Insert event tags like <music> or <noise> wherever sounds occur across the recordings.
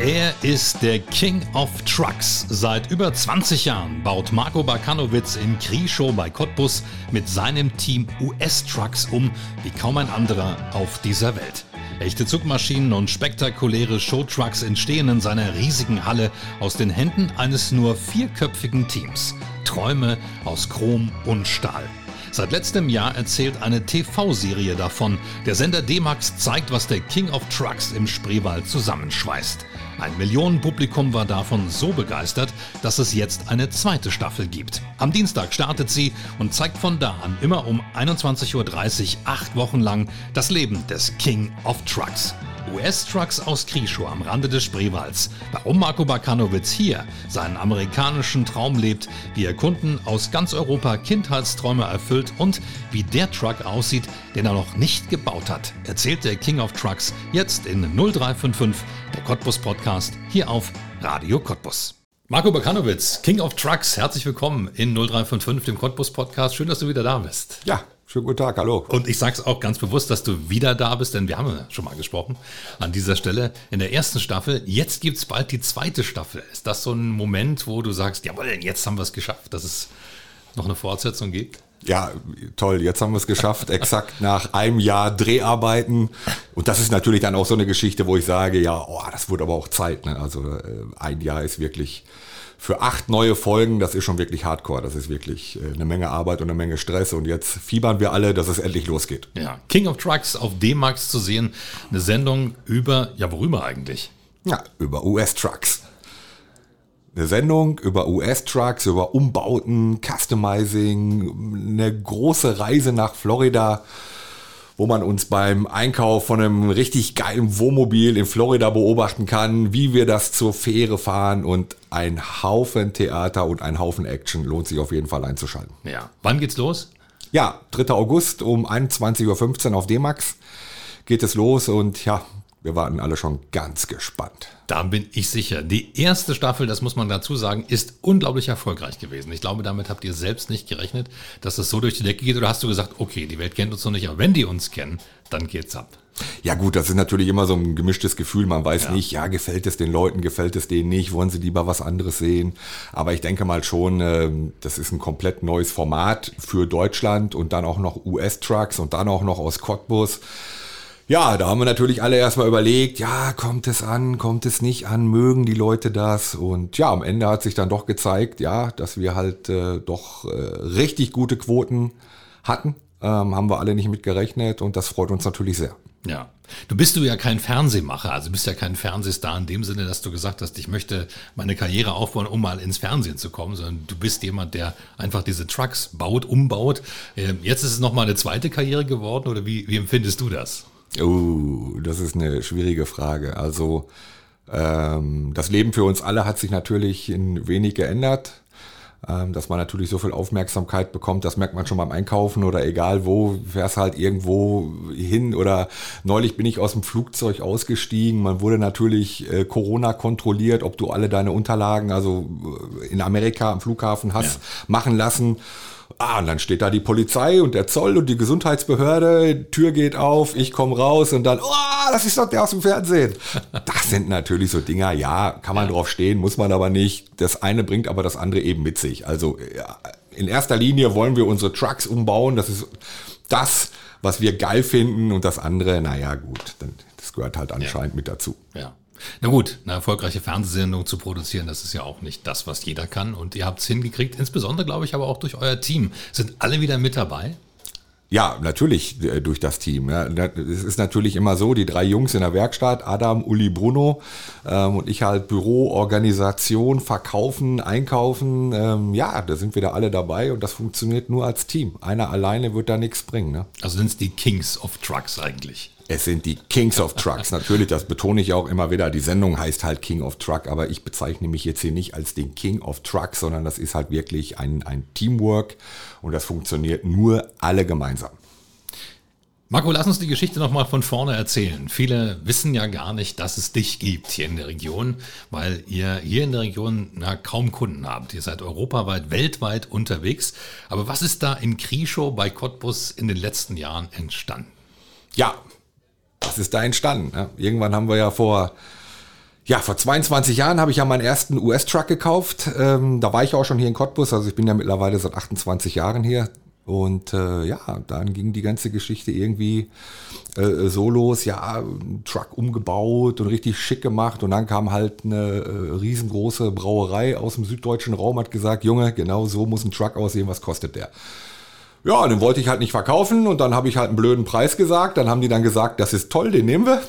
Er ist der King of Trucks. Seit über 20 Jahren baut Marco Bakanowitz in Krieschow bei Cottbus mit seinem Team US-Trucks um wie kaum ein anderer auf dieser Welt. Echte Zugmaschinen und spektakuläre Showtrucks entstehen in seiner riesigen Halle aus den Händen eines nur vierköpfigen Teams. Träume aus Chrom und Stahl. Seit letztem Jahr erzählt eine TV-Serie davon. Der Sender D-Max zeigt, was der King of Trucks im Spreewald zusammenschweißt. Ein Millionenpublikum war davon so begeistert, dass es jetzt eine zweite Staffel gibt. Am Dienstag startet sie und zeigt von da an immer um 21.30 Uhr acht Wochen lang das Leben des King of Trucks. US-Trucks aus Krieschow am Rande des Spreewalds. Warum Marco Bakanowitz hier seinen amerikanischen Traum lebt, wie er Kunden aus ganz Europa Kindheitsträume erfüllt und wie der Truck aussieht, den er noch nicht gebaut hat, erzählt der King of Trucks jetzt in 0355, der Cottbus Podcast, hier auf Radio Cottbus. Marco Bakanowitz, King of Trucks, herzlich willkommen in 0355, dem Cottbus Podcast. Schön, dass du wieder da bist. Ja, Schönen guten Tag, hallo. Und ich sage es auch ganz bewusst, dass du wieder da bist, denn wir haben ja schon mal gesprochen an dieser Stelle in der ersten Staffel. Jetzt gibt es bald die zweite Staffel. Ist das so ein Moment, wo du sagst, jawohl, jetzt haben wir es geschafft, dass es noch eine Fortsetzung gibt? Ja, toll, jetzt haben wir es geschafft, exakt nach einem Jahr Dreharbeiten. Und das ist natürlich dann auch so eine Geschichte, wo ich sage, ja, oh, das wurde aber auch Zeit. Ne? Also äh, ein Jahr ist wirklich für acht neue Folgen, das ist schon wirklich hardcore. Das ist wirklich äh, eine Menge Arbeit und eine Menge Stress. Und jetzt fiebern wir alle, dass es endlich losgeht. Ja, King of Trucks auf D-Max zu sehen. Eine Sendung über, ja, worüber eigentlich? Ja, über US-Trucks. Eine Sendung über US-Trucks, über Umbauten, Customizing, eine große Reise nach Florida wo man uns beim Einkauf von einem richtig geilen Wohnmobil in Florida beobachten kann, wie wir das zur Fähre fahren und ein Haufen Theater und ein Haufen Action lohnt sich auf jeden Fall einzuschalten. Ja. Wann geht's los? Ja, 3. August um 21.15 Uhr auf D-Max geht es los und ja, wir warten alle schon ganz gespannt. Da bin ich sicher. Die erste Staffel, das muss man dazu sagen, ist unglaublich erfolgreich gewesen. Ich glaube, damit habt ihr selbst nicht gerechnet, dass es so durch die Decke geht. Oder hast du gesagt, okay, die Welt kennt uns noch nicht, aber wenn die uns kennen, dann geht's ab. Ja gut, das ist natürlich immer so ein gemischtes Gefühl. Man weiß ja. nicht, ja, gefällt es den Leuten, gefällt es denen nicht, wollen sie lieber was anderes sehen. Aber ich denke mal schon, ähm, das ist ein komplett neues Format für Deutschland und dann auch noch US-Trucks und dann auch noch aus Cottbus. Ja, da haben wir natürlich alle erstmal überlegt, ja, kommt es an, kommt es nicht an, mögen die Leute das? Und ja, am Ende hat sich dann doch gezeigt, ja, dass wir halt äh, doch äh, richtig gute Quoten hatten. Ähm, haben wir alle nicht mit gerechnet und das freut uns natürlich sehr. Ja. Du bist du ja kein Fernsehmacher, also bist ja kein Fernsehstar in dem Sinne, dass du gesagt hast, ich möchte meine Karriere aufbauen, um mal ins Fernsehen zu kommen, sondern du bist jemand, der einfach diese Trucks baut, umbaut. Ähm, jetzt ist es nochmal eine zweite Karriere geworden oder wie, wie empfindest du das? Oh, das ist eine schwierige Frage. Also ähm, das Leben für uns alle hat sich natürlich in wenig geändert. Ähm, dass man natürlich so viel Aufmerksamkeit bekommt, das merkt man schon beim Einkaufen oder egal wo, fährst halt irgendwo hin oder neulich bin ich aus dem Flugzeug ausgestiegen, man wurde natürlich äh, Corona kontrolliert, ob du alle deine Unterlagen, also äh, in Amerika am Flughafen hast, ja. machen lassen. Ah, und dann steht da die Polizei und der Zoll und die Gesundheitsbehörde, Tür geht auf, ich komme raus und dann, oh, das ist doch der aus dem Fernsehen. <laughs> Das sind natürlich so Dinger, ja, kann man ja. drauf stehen, muss man aber nicht. Das eine bringt aber das andere eben mit sich. Also ja, in erster Linie wollen wir unsere Trucks umbauen, das ist das, was wir geil finden und das andere, naja gut, das gehört halt anscheinend ja. mit dazu. Ja. Na gut, eine erfolgreiche Fernsehsendung zu produzieren, das ist ja auch nicht das, was jeder kann. Und ihr habt es hingekriegt, insbesondere, glaube ich, aber auch durch euer Team. Sind alle wieder mit dabei? Ja, natürlich äh, durch das Team. Es ist natürlich immer so, die drei Jungs in der Werkstatt, Adam, Uli, Bruno ähm, und ich halt Büro, Organisation, Verkaufen, Einkaufen. Ähm, ja, da sind wir da alle dabei und das funktioniert nur als Team. Einer alleine wird da nichts bringen. Ne? Also sind es die Kings of Trucks eigentlich. Es sind die Kings of Trucks. Natürlich, das betone ich auch immer wieder. Die Sendung heißt halt King of Truck, aber ich bezeichne mich jetzt hier nicht als den King of Trucks, sondern das ist halt wirklich ein, ein Teamwork und das funktioniert nur alle gemeinsam. Marco, lass uns die Geschichte nochmal von vorne erzählen. Viele wissen ja gar nicht, dass es dich gibt hier in der Region, weil ihr hier in der Region na, kaum Kunden habt. Ihr seid europaweit, weltweit unterwegs. Aber was ist da in Krischow bei Cottbus in den letzten Jahren entstanden? Ja, was ist da entstanden? Ja, irgendwann haben wir ja vor, ja, vor 22 Jahren habe ich ja meinen ersten US-Truck gekauft. Ähm, da war ich auch schon hier in Cottbus, also ich bin ja mittlerweile seit 28 Jahren hier. Und äh, ja, dann ging die ganze Geschichte irgendwie äh, so los, ja, Truck umgebaut und richtig schick gemacht. Und dann kam halt eine äh, riesengroße Brauerei aus dem süddeutschen Raum, hat gesagt, Junge, genau so muss ein Truck aussehen, was kostet der? Ja, den wollte ich halt nicht verkaufen und dann habe ich halt einen blöden Preis gesagt. Dann haben die dann gesagt, das ist toll, den nehmen wir.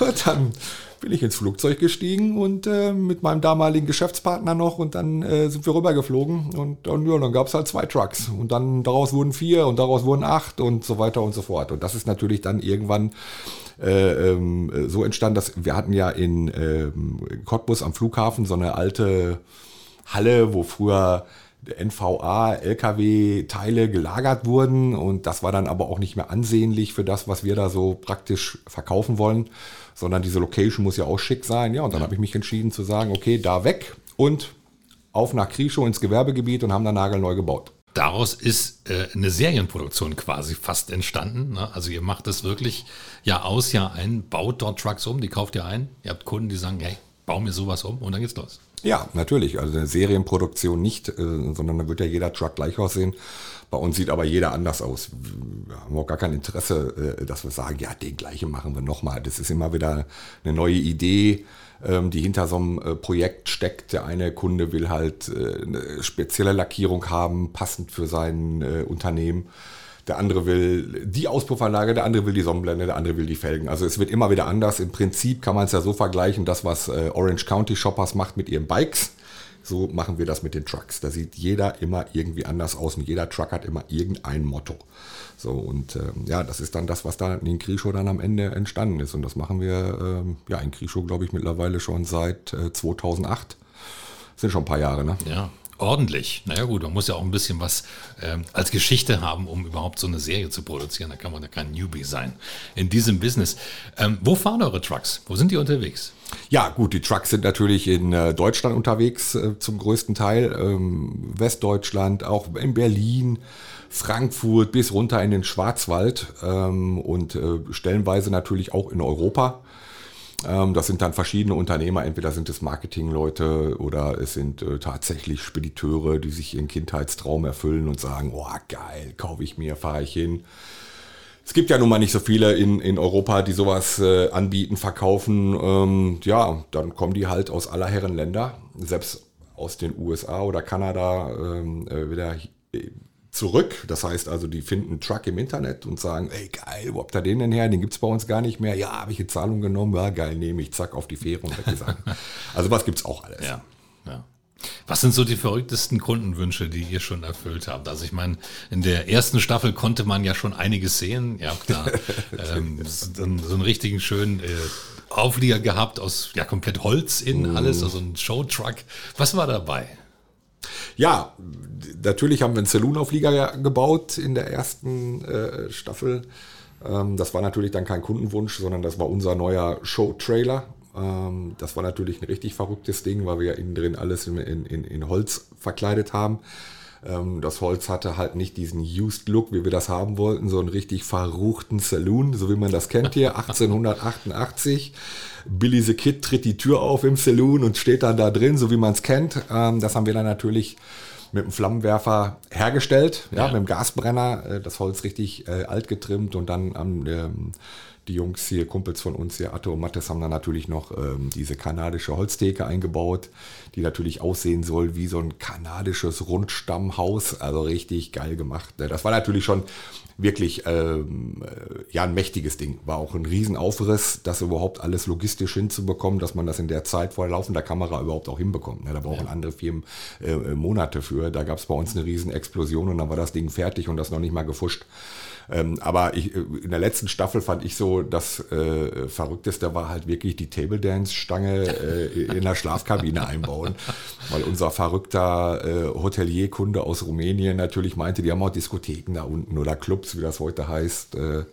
<laughs> und dann bin ich ins Flugzeug gestiegen und äh, mit meinem damaligen Geschäftspartner noch und dann äh, sind wir rübergeflogen und, und ja, dann gab es halt zwei Trucks und dann daraus wurden vier und daraus wurden acht und so weiter und so fort. Und das ist natürlich dann irgendwann äh, ähm, so entstanden, dass wir hatten ja in ähm, Cottbus am Flughafen so eine alte Halle, wo früher NVA, LKW-Teile gelagert wurden und das war dann aber auch nicht mehr ansehnlich für das, was wir da so praktisch verkaufen wollen, sondern diese Location muss ja auch schick sein. Ja, und dann habe ich mich entschieden zu sagen, okay, da weg und auf nach Krischow ins Gewerbegebiet und haben dann nagelneu gebaut. Daraus ist äh, eine Serienproduktion quasi fast entstanden. Ne? Also ihr macht das wirklich Jahr aus, Jahr ein, baut dort Trucks um, die kauft ihr ein. Ihr habt Kunden, die sagen, hey, bau mir sowas um und dann geht's los. Ja, natürlich. Also eine Serienproduktion nicht, äh, sondern da wird ja jeder Truck gleich aussehen. Bei uns sieht aber jeder anders aus. Wir haben auch gar kein Interesse, äh, dass wir sagen, ja, den gleichen machen wir nochmal. Das ist immer wieder eine neue Idee, ähm, die hinter so einem äh, Projekt steckt. Der eine Kunde will halt eine spezielle Lackierung haben, passend für sein Unternehmen der andere will die Auspuffanlage, der andere will die Sonnenblende, der andere will die Felgen. Also es wird immer wieder anders. Im Prinzip kann man es ja so vergleichen, das, was äh, Orange County Shoppers macht mit ihren Bikes. So machen wir das mit den Trucks. Da sieht jeder immer irgendwie anders aus und jeder Truck hat immer irgendein Motto. So und ähm, ja, das ist dann das, was da in Krischow dann am Ende entstanden ist. Und das machen wir ähm, ja in Krischow, glaube ich, mittlerweile schon seit äh, 2008. Das sind schon ein paar Jahre, ne? Ja ordentlich. Naja gut, man muss ja auch ein bisschen was ähm, als Geschichte haben, um überhaupt so eine Serie zu produzieren. Da kann man ja kein Newbie sein in diesem Business. Ähm, wo fahren eure Trucks? Wo sind die unterwegs? Ja, gut, die Trucks sind natürlich in äh, Deutschland unterwegs äh, zum größten Teil. Ähm, Westdeutschland, auch in Berlin, Frankfurt bis runter in den Schwarzwald ähm, und äh, stellenweise natürlich auch in Europa. Ähm, das sind dann verschiedene Unternehmer, entweder sind es Marketingleute oder es sind äh, tatsächlich Spediteure, die sich ihren Kindheitstraum erfüllen und sagen, oh geil, kaufe ich mir, fahre ich hin. Es gibt ja nun mal nicht so viele in, in Europa, die sowas äh, anbieten, verkaufen. Ähm, ja, dann kommen die halt aus aller Herren Länder, selbst aus den USA oder Kanada ähm, äh, wieder zurück. Das heißt also, die finden einen Truck im Internet und sagen, ey geil, wo habt ihr den denn her? Den gibt es bei uns gar nicht mehr. Ja, habe ich eine Zahlung genommen, ja geil, nehme ich, zack, auf die Fähre und weggesagt. <laughs> also was gibt es auch alles. Ja, ja. Was sind so die verrücktesten Kundenwünsche, die ihr schon erfüllt habt? Also ich meine, in der ersten Staffel konnte man ja schon einiges sehen. Ihr habt da ähm, so, einen richtigen schönen äh, Auflieger gehabt aus ja komplett Holz in mm. alles, also ein Showtruck. Was war dabei? Ja, natürlich haben wir einen Saloon-Auflieger gebaut in der ersten äh, Staffel. Ähm, das war natürlich dann kein Kundenwunsch, sondern das war unser neuer Show-Trailer. Ähm, das war natürlich ein richtig verrücktes Ding, weil wir ja innen drin alles in, in, in Holz verkleidet haben. Ähm, das Holz hatte halt nicht diesen Used Look, wie wir das haben wollten, so einen richtig verruchten Saloon, so wie man das kennt hier, <laughs> 1888. Billy the Kid tritt die Tür auf im Saloon und steht dann da drin, so wie man es kennt. Ähm, das haben wir dann natürlich mit dem Flammenwerfer hergestellt, ja, ja. mit dem Gasbrenner, äh, das Holz richtig äh, alt getrimmt und dann am ähm, die Jungs hier, Kumpels von uns hier, Atto und Mattes, haben dann natürlich noch ähm, diese kanadische Holztheke eingebaut, die natürlich aussehen soll wie so ein kanadisches Rundstammhaus. Also richtig geil gemacht. Das war natürlich schon wirklich ähm, äh, ja ein mächtiges Ding. War auch ein Riesenaufriss, das überhaupt alles logistisch hinzubekommen, dass man das in der Zeit vor laufender Kamera überhaupt auch hinbekommt. Ne? Da brauchen ja. andere Firmen äh, äh Monate für. Da gab es bei uns eine Riesenexplosion und dann war das Ding fertig und das noch nicht mal gefuscht. Ähm, aber ich, in der letzten Staffel fand ich so, das äh, Verrückteste war halt wirklich die Table Dance Stange äh, in der Schlafkabine einbauen, weil unser verrückter äh, Hotelierkunde aus Rumänien natürlich meinte, die haben auch Diskotheken da unten oder Clubs, wie das heute heißt. Äh,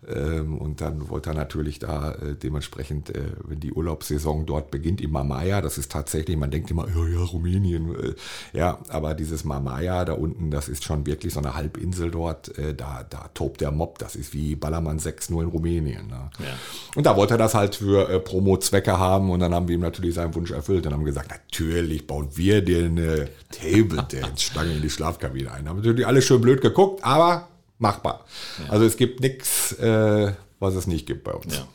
und dann wollte er natürlich da äh, dementsprechend, äh, wenn die Urlaubssaison dort beginnt, in Mamaya, das ist tatsächlich, man denkt immer, ja, ja, Rumänien, äh, ja, aber dieses Mamaya da unten, das ist schon wirklich so eine Halbinsel dort, da, da tobt der Mob, das ist wie Ballermann 6-0 in Rumänien. Ne? Ja. Und da wollte er das halt für Promo-Zwecke haben und dann haben wir ihm natürlich seinen Wunsch erfüllt und haben gesagt, natürlich bauen wir dir eine Table-Dance-Stange in die Schlafkabine ein. Haben natürlich alle schön blöd geguckt, aber machbar. Ja. Also es gibt nichts, äh, was es nicht gibt bei uns. Ja.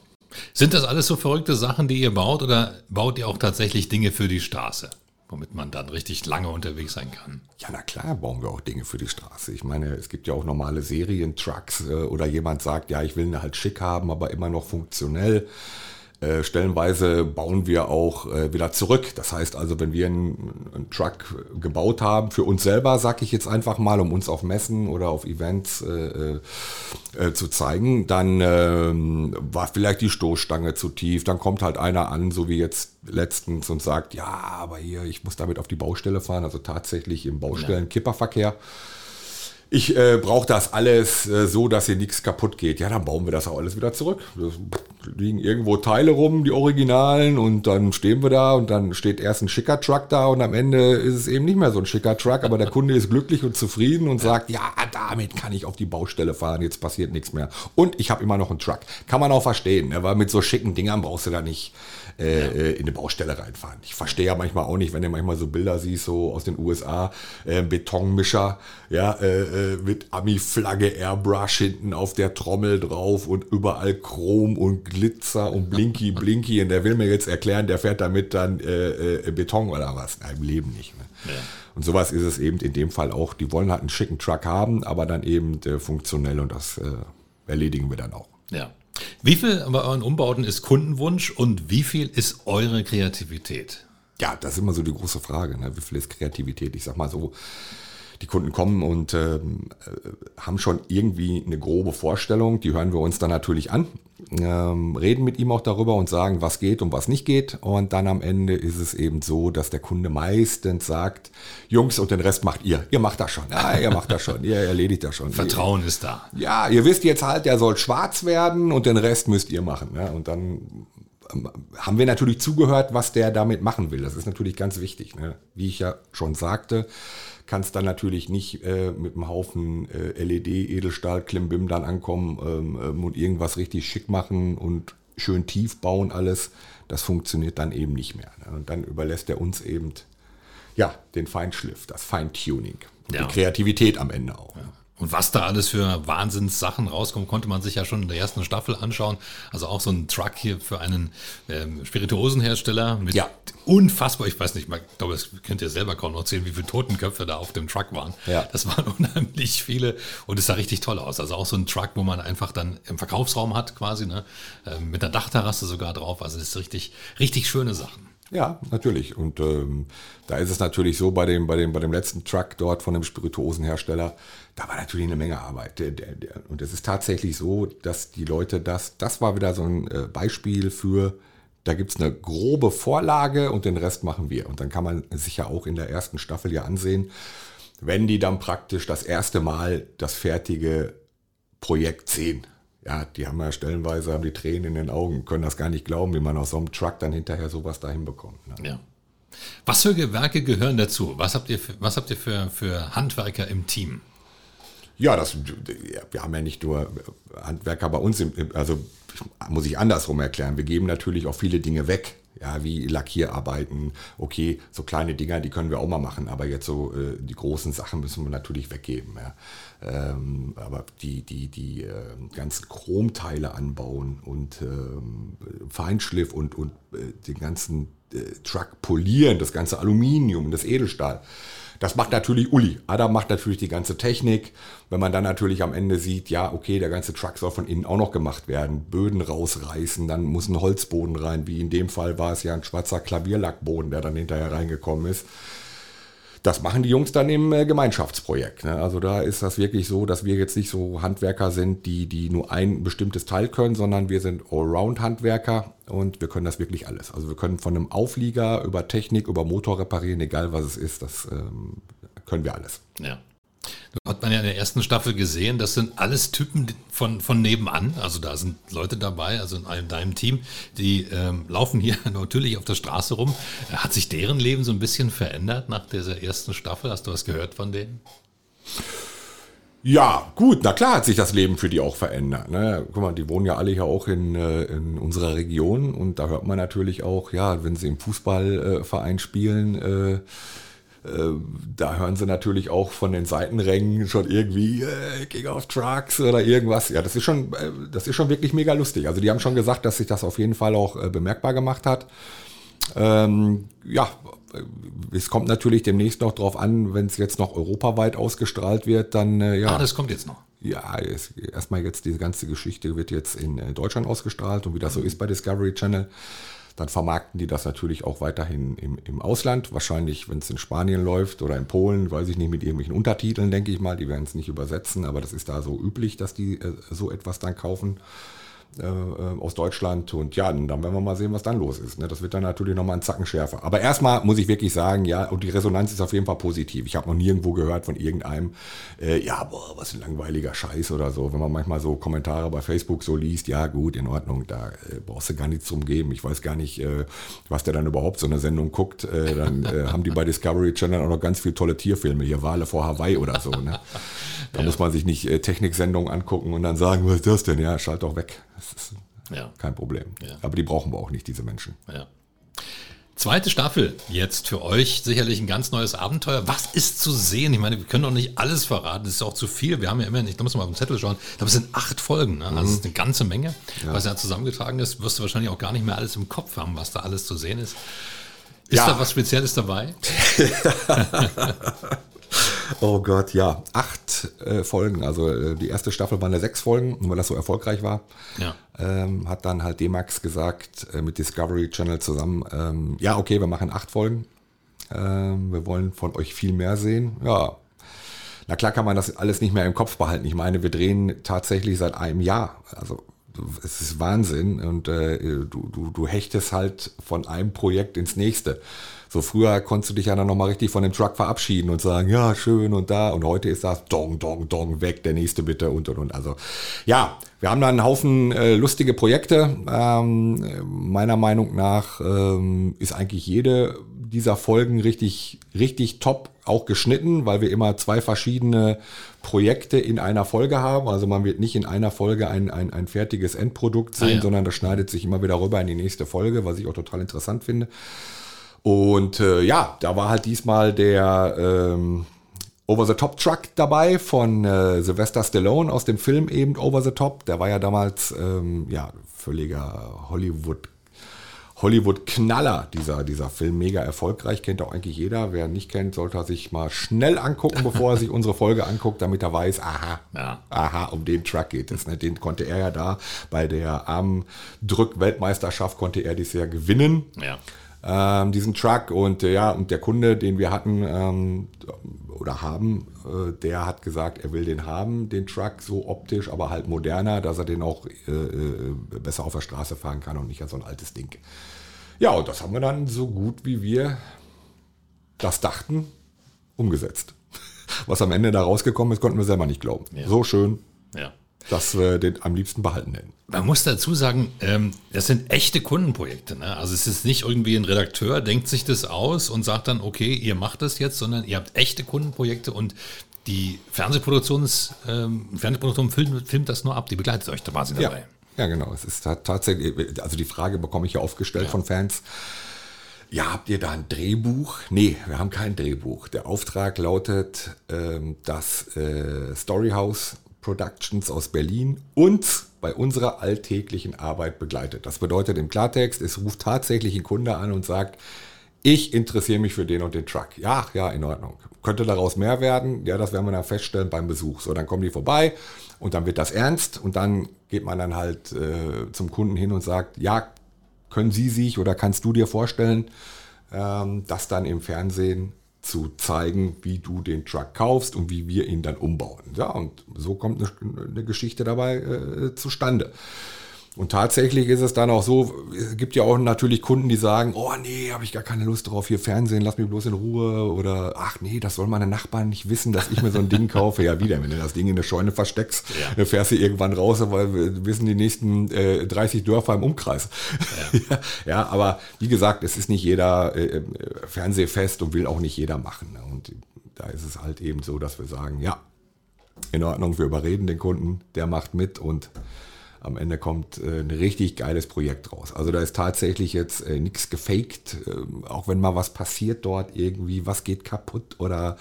Sind das alles so verrückte Sachen, die ihr baut oder baut ihr auch tatsächlich Dinge für die Straße? womit man dann richtig lange unterwegs sein kann. Ja, na klar, bauen wir auch Dinge für die Straße. Ich meine, es gibt ja auch normale Serientrucks äh, oder jemand sagt, ja, ich will eine halt schick haben, aber immer noch funktionell. Äh, stellenweise bauen wir auch äh, wieder zurück. Das heißt also, wenn wir einen, einen Truck gebaut haben, für uns selber, sage ich jetzt einfach mal, um uns auf Messen oder auf Events äh, äh, zu zeigen, dann ähm, war vielleicht die Stoßstange zu tief. Dann kommt halt einer an, so wie jetzt letztens, und sagt, ja, aber hier, ich muss damit auf die Baustelle fahren, also tatsächlich im Baustellen-Kipperverkehr. Ja ich äh, brauche das alles äh, so, dass hier nichts kaputt geht. Ja, dann bauen wir das auch alles wieder zurück. Da liegen irgendwo Teile rum, die Originalen, und dann stehen wir da und dann steht erst ein schicker Truck da und am Ende ist es eben nicht mehr so ein schicker Truck, aber der Kunde ist glücklich und zufrieden und sagt, ja, damit kann ich auf die Baustelle fahren, jetzt passiert nichts mehr. Und ich habe immer noch einen Truck. Kann man auch verstehen, ne? weil mit so schicken Dingern brauchst du da nicht äh. Äh, in eine Baustelle reinfahren. Ich verstehe ja manchmal auch nicht, wenn du manchmal so Bilder siehst, so aus den USA, äh, Betonmischer, ja, äh, äh, mit Ami-Flagge Airbrush hinten auf der Trommel drauf und überall Chrom und Glitzer und Blinky Blinky. Und der will mir jetzt erklären, der fährt damit dann äh, Beton oder was. Nein, im Leben nicht. Ne? Ja. Und sowas ist es eben in dem Fall auch. Die wollen halt einen schicken Truck haben, aber dann eben funktionell und das erledigen wir dann auch. Ja. Wie viel bei euren Umbauten ist Kundenwunsch und wie viel ist eure Kreativität? Ja, das ist immer so die große Frage. Ne? Wie viel ist Kreativität? Ich sag mal so, die Kunden kommen und ähm, äh, haben schon irgendwie eine grobe Vorstellung. Die hören wir uns dann natürlich an, ähm, reden mit ihm auch darüber und sagen, was geht und was nicht geht. Und dann am Ende ist es eben so, dass der Kunde meistens sagt, Jungs, und den Rest macht ihr. Ihr macht das schon. Ja, ihr macht das schon. ihr erledigt das schon. Vertrauen ihr, ist da. Ja, ihr wisst jetzt halt, der soll schwarz werden und den Rest müsst ihr machen. Ja, und dann ähm, haben wir natürlich zugehört, was der damit machen will. Das ist natürlich ganz wichtig. Ne? Wie ich ja schon sagte, kannst dann natürlich nicht äh, mit einem Haufen äh, LED, Edelstahl, Klimbim dann ankommen ähm, ähm, und irgendwas richtig schick machen und schön tief bauen alles. Das funktioniert dann eben nicht mehr. Ne? Und dann überlässt er uns eben ja, den Feinschliff, das Feintuning und ja. die Kreativität am Ende auch. Ja. Und was da alles für Wahnsinnssachen rauskommt, konnte man sich ja schon in der ersten Staffel anschauen. Also auch so ein Truck hier für einen ähm, Spirituosenhersteller mit ja. unfassbar, ich weiß nicht, ich glaube, das könnt ihr selber kaum noch zählen, wie viele Totenköpfe da auf dem Truck waren. Ja. Das waren <laughs> unheimlich viele und es sah richtig toll aus. Also auch so ein Truck, wo man einfach dann im Verkaufsraum hat quasi, ne? Ähm, mit einer Dachterrasse sogar drauf. Also das ist richtig, richtig schöne Sachen. Ja, natürlich. Und ähm, da ist es natürlich so, bei dem, bei, dem, bei dem letzten Truck dort von dem Spirituosenhersteller, da war natürlich eine Menge Arbeit. Und es ist tatsächlich so, dass die Leute das, das war wieder so ein äh, Beispiel für, da gibt es eine grobe Vorlage und den Rest machen wir. Und dann kann man sich ja auch in der ersten Staffel ja ansehen, wenn die dann praktisch das erste Mal das fertige Projekt sehen ja, die haben ja stellenweise haben die Tränen in den Augen, können das gar nicht glauben, wie man aus so einem Truck dann hinterher sowas dahin bekommt. Ne? Ja. Was für Gewerke gehören dazu? Was habt ihr was habt ihr für, für Handwerker im Team? Ja, das, wir haben ja nicht nur Handwerker bei uns, also muss ich andersrum erklären. Wir geben natürlich auch viele Dinge weg ja, wie Lackierarbeiten, okay, so kleine Dinger, die können wir auch mal machen, aber jetzt so äh, die großen Sachen müssen wir natürlich weggeben. Ja. Ähm, aber die, die, die äh, ganzen Chromteile anbauen und ähm, Feinschliff und, und äh, den ganzen äh, Truck polieren, das ganze Aluminium, das Edelstahl, das macht natürlich Uli. Adam macht natürlich die ganze Technik. Wenn man dann natürlich am Ende sieht, ja, okay, der ganze Truck soll von innen auch noch gemacht werden, Böden rausreißen, dann muss ein Holzboden rein, wie in dem Fall war es ja ein schwarzer Klavierlackboden, der dann hinterher reingekommen ist. Das machen die Jungs dann im äh, Gemeinschaftsprojekt. Ne? Also da ist das wirklich so, dass wir jetzt nicht so Handwerker sind, die, die nur ein bestimmtes Teil können, sondern wir sind Allround-Handwerker und wir können das wirklich alles. Also wir können von einem Auflieger über Technik, über Motor reparieren, egal was es ist, das ähm, können wir alles. Ja. Hat man ja in der ersten Staffel gesehen, das sind alles Typen von, von nebenan. Also da sind Leute dabei, also in deinem Team, die ähm, laufen hier <laughs> natürlich auf der Straße rum. Hat sich deren Leben so ein bisschen verändert nach dieser ersten Staffel? Hast du was gehört von denen? Ja, gut, na klar hat sich das Leben für die auch verändert. Ne? Guck mal, die wohnen ja alle hier auch in, äh, in unserer Region und da hört man natürlich auch, ja, wenn sie im Fußballverein spielen, äh, da hören sie natürlich auch von den Seitenrängen schon irgendwie äh, King of Trucks oder irgendwas. Ja, das ist schon, äh, das ist schon wirklich mega lustig. Also die haben schon gesagt, dass sich das auf jeden Fall auch äh, bemerkbar gemacht hat. Ähm, ja, äh, es kommt natürlich demnächst noch drauf an, wenn es jetzt noch europaweit ausgestrahlt wird, dann äh, ja. Ah, das kommt jetzt noch. Ja, erstmal jetzt diese ganze Geschichte wird jetzt in Deutschland ausgestrahlt und wie das so ist bei Discovery Channel. Dann vermarkten die das natürlich auch weiterhin im, im Ausland. Wahrscheinlich, wenn es in Spanien läuft oder in Polen, weiß ich nicht, mit irgendwelchen Untertiteln, denke ich mal. Die werden es nicht übersetzen, aber das ist da so üblich, dass die äh, so etwas dann kaufen äh, äh, aus Deutschland. Und ja, dann werden wir mal sehen, was dann los ist. Ne? Das wird dann natürlich nochmal ein Zacken schärfer. Aber erstmal muss ich wirklich sagen, ja, und die Resonanz ist auf jeden Fall positiv. Ich habe noch nirgendwo gehört von irgendeinem, äh, ja, boah, was ein langweiliger Scheiß oder so. Wenn man manchmal so Kommentare bei Facebook so liest, ja gut, in Ordnung, da äh, brauchst du gar nichts drum geben. Ich weiß gar nicht, äh, was der dann überhaupt so eine Sendung guckt. Äh, dann äh, <laughs> haben die bei Discovery Channel auch noch ganz viele tolle Tierfilme, hier Wale vor Hawaii oder so. Ne? <laughs> Da ja. muss man sich nicht äh, Techniksendungen angucken und dann sagen, was ist das denn? Ja, schalt doch weg. Das ist ja. kein Problem. Ja. Aber die brauchen wir auch nicht, diese Menschen. Ja. Zweite Staffel jetzt für euch sicherlich ein ganz neues Abenteuer. Was ist zu sehen? Ich meine, wir können doch nicht alles verraten. Das ist auch zu viel. Wir haben ja immerhin, ich muss mal auf den Zettel schauen, ich glaube, es sind acht Folgen. Ne? Also das ist eine ganze Menge. Ja. Was ja zusammengetragen ist, wirst du wahrscheinlich auch gar nicht mehr alles im Kopf haben, was da alles zu sehen ist. Ist ja. da was Spezielles dabei? <laughs> Oh Gott, ja. Acht äh, Folgen. Also äh, die erste Staffel waren ja sechs Folgen, weil das so erfolgreich war. Ja. Ähm, hat dann halt D-Max gesagt, äh, mit Discovery Channel zusammen, ähm, ja, okay, wir machen acht Folgen. Ähm, wir wollen von euch viel mehr sehen. Ja. Na klar kann man das alles nicht mehr im Kopf behalten. Ich meine, wir drehen tatsächlich seit einem Jahr. Also es ist Wahnsinn und äh, du, du, du hechtest halt von einem Projekt ins nächste. So früher konntest du dich ja dann nochmal richtig von dem Truck verabschieden und sagen, ja, schön und da. Und heute ist das Dong, Dong, Dong, weg, der nächste bitte und und und. Also ja, wir haben da einen Haufen äh, lustige Projekte. Ähm, meiner Meinung nach ähm, ist eigentlich jede dieser Folgen richtig, richtig top auch geschnitten, weil wir immer zwei verschiedene Projekte in einer Folge haben. Also man wird nicht in einer Folge ein, ein, ein fertiges Endprodukt sehen, ah, ja. sondern das schneidet sich immer wieder rüber in die nächste Folge, was ich auch total interessant finde. Und äh, ja, da war halt diesmal der ähm, Over the Top Truck dabei von äh, Sylvester Stallone aus dem Film eben Over the Top. Der war ja damals ähm, ja völliger Hollywood Hollywood-Knaller, dieser, dieser Film, mega erfolgreich, kennt auch eigentlich jeder. Wer nicht kennt, sollte er sich mal schnell angucken, bevor er sich <laughs> unsere Folge anguckt, damit er weiß, aha, ja. aha, um den Truck geht es. Ne? Den konnte er ja da bei der Armdrück-Weltmeisterschaft, konnte er dies ja gewinnen. Ja ähm, diesen Truck. Und äh, ja, und der Kunde, den wir hatten ähm, oder haben, äh, der hat gesagt, er will den haben, den Truck, so optisch, aber halt moderner, dass er den auch äh, äh, besser auf der Straße fahren kann und nicht als so ein altes Ding. Ja, und das haben wir dann so gut wie wir das dachten, umgesetzt. <laughs> Was am Ende da rausgekommen ist, konnten wir selber nicht glauben. Ja. So schön. Dass wir den am liebsten behalten hätten. Man muss dazu sagen, ähm, das sind echte Kundenprojekte. Ne? Also es ist nicht irgendwie ein Redakteur, denkt sich das aus und sagt dann, okay, ihr macht das jetzt, sondern ihr habt echte Kundenprojekte und die Fernsehproduktions, ähm, Fernsehproduktion filmt, filmt, das nur ab, die begleitet euch da quasi dabei. Ja, ja genau. Es ist tatsächlich, also die Frage bekomme ich ja aufgestellt ja. von Fans. Ja, habt ihr da ein Drehbuch? Nee, wir haben kein Drehbuch. Der Auftrag lautet, ähm, dass äh, Storyhouse Productions aus Berlin uns bei unserer alltäglichen Arbeit begleitet. Das bedeutet im Klartext, es ruft tatsächlich ein Kunde an und sagt, ich interessiere mich für den und den Truck. Ja, ja, in Ordnung. Könnte daraus mehr werden? Ja, das werden wir dann feststellen beim Besuch. So, dann kommen die vorbei und dann wird das ernst und dann geht man dann halt äh, zum Kunden hin und sagt, ja, können Sie sich oder kannst du dir vorstellen, ähm, das dann im Fernsehen zu zeigen, wie du den Truck kaufst und wie wir ihn dann umbauen. Ja, und so kommt eine, eine Geschichte dabei äh, zustande. Und tatsächlich ist es dann auch so, es gibt ja auch natürlich Kunden, die sagen, oh nee, habe ich gar keine Lust drauf, hier Fernsehen, lass mich bloß in Ruhe. Oder ach nee, das soll meine Nachbarn nicht wissen, dass ich mir so ein Ding kaufe. Ja, wieder, wenn du das Ding in der Scheune versteckst, ja. dann fährst du irgendwann raus, weil wir wissen die nächsten äh, 30 Dörfer im Umkreis. Ja. <laughs> ja. aber wie gesagt, es ist nicht jeder äh, äh, Fernsehfest und will auch nicht jeder machen. Ne? Und da ist es halt eben so, dass wir sagen, ja, in Ordnung, wir überreden den Kunden, der macht mit und am Ende kommt äh, ein richtig geiles Projekt raus. Also da ist tatsächlich jetzt äh, nichts gefaked, äh, auch wenn mal was passiert dort irgendwie, was geht kaputt oder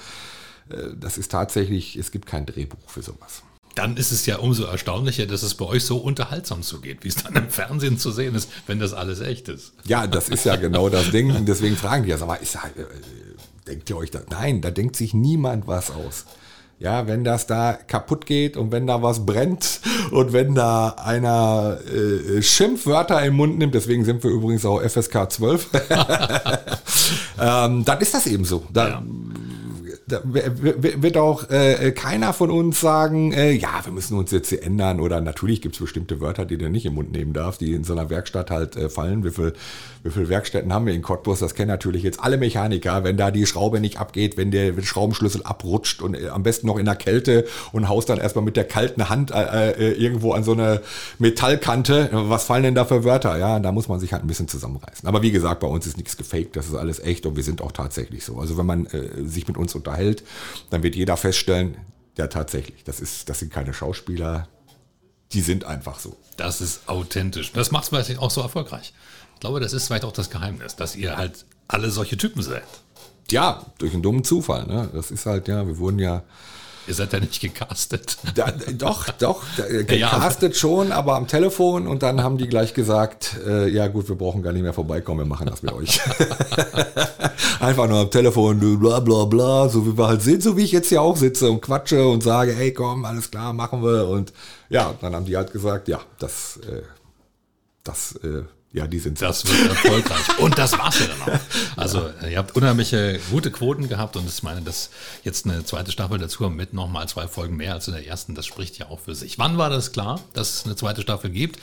äh, das ist tatsächlich, es gibt kein Drehbuch für sowas. Dann ist es ja umso erstaunlicher, dass es bei euch so unterhaltsam zugeht, wie es dann im Fernsehen zu sehen ist, wenn das alles echt ist. Ja, das ist ja genau das Ding. Deswegen fragen die ja, aber ist, denkt ihr euch da? Nein, da denkt sich niemand was aus. Ja, wenn das da kaputt geht und wenn da was brennt <laughs> und wenn da einer äh, Schimpfwörter im Mund nimmt, deswegen sind wir übrigens auch FSK 12, <laughs> ähm, dann ist das eben so. Da, ja da wird auch äh, keiner von uns sagen, äh, ja, wir müssen uns jetzt hier ändern oder natürlich gibt es bestimmte Wörter, die du nicht im Mund nehmen darfst, die in so einer Werkstatt halt äh, fallen. Wie viele wie viel Werkstätten haben wir in Cottbus? Das kennen natürlich jetzt alle Mechaniker, wenn da die Schraube nicht abgeht, wenn der Schraubenschlüssel abrutscht und äh, am besten noch in der Kälte und haust dann erstmal mit der kalten Hand äh, äh, irgendwo an so eine Metallkante. Was fallen denn da für Wörter? Ja, da muss man sich halt ein bisschen zusammenreißen. Aber wie gesagt, bei uns ist nichts gefaked, das ist alles echt und wir sind auch tatsächlich so. Also wenn man sich mit uns unterhält, unterhält, dann wird jeder feststellen, ja tatsächlich, das, ist, das sind keine Schauspieler, die sind einfach so. Das ist authentisch. Das macht es vielleicht auch so erfolgreich. Ich glaube, das ist vielleicht auch das Geheimnis, dass ihr halt alle solche Typen seid. Ja, durch einen dummen Zufall. Ne? Das ist halt, ja, wir wurden ja Ihr seid ja nicht gecastet. Da, doch, doch, <laughs> gecastet ja. schon, aber am Telefon und dann haben die gleich gesagt, äh, ja gut, wir brauchen gar nicht mehr vorbeikommen, wir machen das mit euch. <laughs> Einfach nur am Telefon, bla bla bla, so wie wir halt sind, so wie ich jetzt hier auch sitze und quatsche und sage, hey komm, alles klar, machen wir. Und ja, dann haben die halt gesagt, ja, das, äh, das äh, ja, die sind Das wird erfolgreich. <laughs> Und das war's ja dann auch. Also, ihr habt unheimliche gute Quoten gehabt und ich meine, dass jetzt eine zweite Staffel dazu mit nochmal zwei Folgen mehr als in der ersten, das spricht ja auch für sich. Wann war das klar, dass es eine zweite Staffel gibt?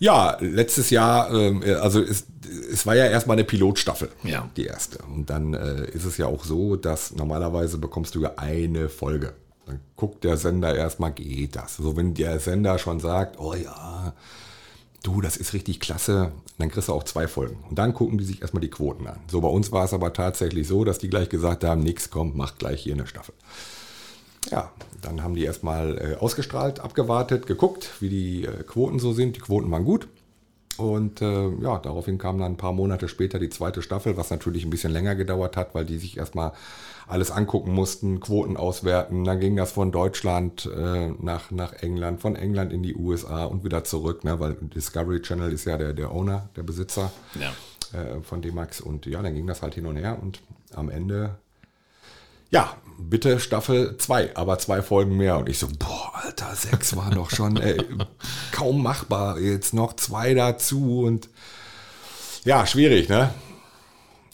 Ja, letztes Jahr, ähm, also es, es war ja erstmal eine Pilotstaffel, ja. die erste. Und dann äh, ist es ja auch so, dass normalerweise bekommst du ja eine Folge. Dann guckt der Sender erstmal, geht das? So, wenn der Sender schon sagt, oh ja, du, das ist richtig klasse, dann kriegst du auch zwei Folgen. Und dann gucken die sich erstmal die Quoten an. So, bei uns war es aber tatsächlich so, dass die gleich gesagt haben, nix kommt, macht gleich hier eine Staffel. Ja, dann haben die erstmal äh, ausgestrahlt, abgewartet, geguckt, wie die äh, Quoten so sind. Die Quoten waren gut. Und äh, ja, daraufhin kam dann ein paar Monate später die zweite Staffel, was natürlich ein bisschen länger gedauert hat, weil die sich erstmal alles angucken mussten, Quoten auswerten. Dann ging das von Deutschland äh, nach, nach England, von England in die USA und wieder zurück, ne, weil Discovery Channel ist ja der, der Owner, der Besitzer ja. äh, von D-Max. Und ja, dann ging das halt hin und her und am Ende ja, bitte Staffel 2, aber zwei Folgen mehr. Und ich so, boah, Alter, sechs war doch schon ey, <laughs> kaum machbar. Jetzt noch zwei dazu und ja, schwierig, ne?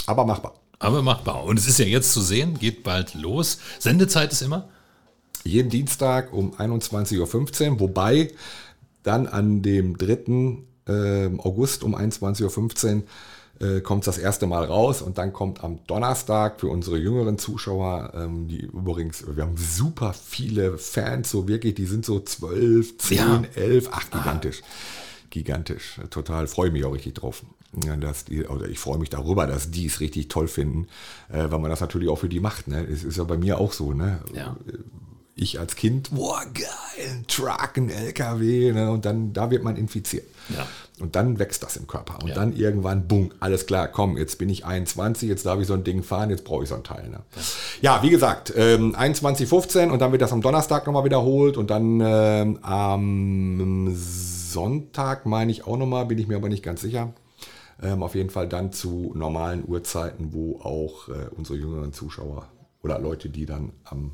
Aber machbar. Aber machbar. Und es ist ja jetzt zu sehen, geht bald los. Sendezeit ist immer? Jeden Dienstag um 21.15 Uhr, wobei dann an dem 3. Ähm, August um 21.15 Uhr äh, kommt das erste Mal raus und dann kommt am Donnerstag für unsere jüngeren Zuschauer, ähm, die übrigens, wir haben super viele Fans, so wirklich, die sind so 12, 10, ja. 11, ach, gigantisch. Ah. Gigantisch, total, freue mich auch richtig drauf. Dass die, oder ich freue mich darüber, dass die es richtig toll finden, äh, weil man das natürlich auch für die macht. Ne? Es ist ja bei mir auch so. Ne? Ja. Ich als Kind, boah, geil, ein Truck, ein LKW, ne? und dann, da wird man infiziert. Ja. Und dann wächst das im Körper. Und ja. dann irgendwann, bumm, alles klar, komm, jetzt bin ich 21, jetzt darf ich so ein Ding fahren, jetzt brauche ich so ein Teil. Ne? Ja. ja. wie gesagt, ähm, 21.15 und dann wird das am Donnerstag nochmal wiederholt und dann ähm, am Sonntag meine ich auch nochmal, bin ich mir aber nicht ganz sicher. Ähm, auf jeden Fall dann zu normalen Uhrzeiten, wo auch äh, unsere jüngeren Zuschauer oder Leute, die dann am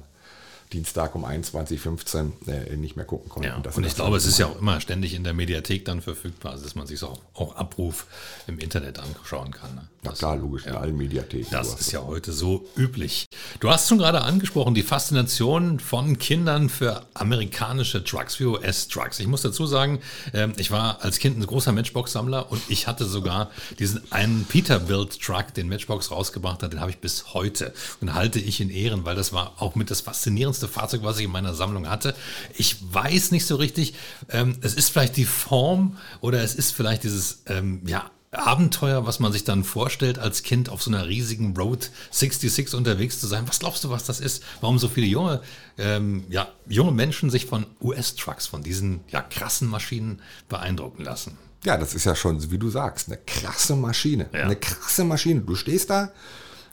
Dienstag um 21.15 Uhr äh, nicht mehr gucken konnten. Ja, und, ich glaube, es ist ja auch immer ständig in der Mediathek dann verfügbar, also dass man sich auch, auch Abruf im Internet anschauen kann. Ne? Na klar, logisch, ja. in allen Mediatheken. Das ist ja heute so üblich. Du hast schon gerade angesprochen, die Faszination von Kindern für amerikanische Trucks, für US-Trucks. Ich muss dazu sagen, ähm, ich war als Kind ein großer Matchbox-Sammler und ich hatte sogar diesen einen Peterbilt-Truck, den Matchbox rausgebracht hat, den habe ich bis heute und halte ich in Ehren, weil das war auch mit das faszinierendste Fahrzeug, was ich in meiner Sammlung hatte. Ich weiß nicht so richtig, ähm, es ist vielleicht die Form oder es ist vielleicht dieses, ähm, ja, Abenteuer, was man sich dann vorstellt, als Kind auf so einer riesigen Road 66 unterwegs zu sein. Was glaubst du, was das ist? Warum so viele junge, ähm, ja, junge Menschen sich von US-Trucks, von diesen ja, krassen Maschinen beeindrucken lassen? Ja, das ist ja schon, wie du sagst, eine krasse Maschine. Ja. Eine krasse Maschine. Du stehst da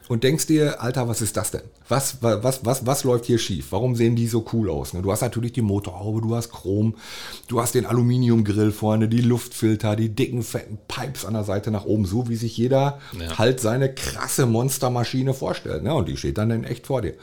und denkst dir, Alter, was ist das denn? Was, was, was, was läuft hier schief? Warum sehen die so cool aus? Ne? Du hast natürlich die Motorhaube, du hast Chrom, du hast den Aluminiumgrill vorne, die Luftfilter, die dicken, fetten Pipes an der Seite nach oben, so wie sich jeder ja. halt seine krasse Monstermaschine vorstellt. Ne? Und die steht dann in echt vor dir.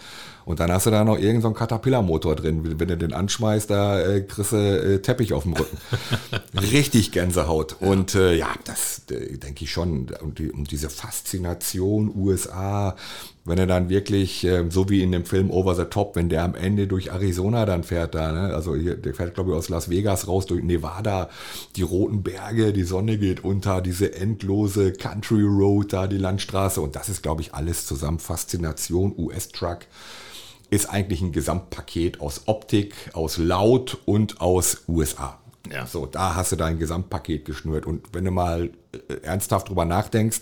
Und dann hast du da noch irgendeinen so Caterpillar-Motor drin. Wenn du den anschmeißt, da äh, kriegst du äh, Teppich auf dem Rücken. <laughs> Richtig Gänsehaut. Und äh, ja, das äh, denke ich schon. Und, die, und, diese Faszination USA, wenn er dann wirklich, äh, so wie in dem Film Over the Top, wenn der am Ende durch Arizona dann fährt da, ne? also hier, der fährt glaube ich aus Las Vegas raus durch Nevada, die roten Berge, die Sonne geht unter, diese endlose Country Road da, die Landstraße und das ist glaube ich alles zusammen Faszination US-Truck ist eigentlich ein Gesamtpaket aus Optik, aus Laut und aus USA. Ja. So, da hast du dein Gesamtpaket geschnürt. Und wenn du mal äh, ernsthaft drüber nachdenkst,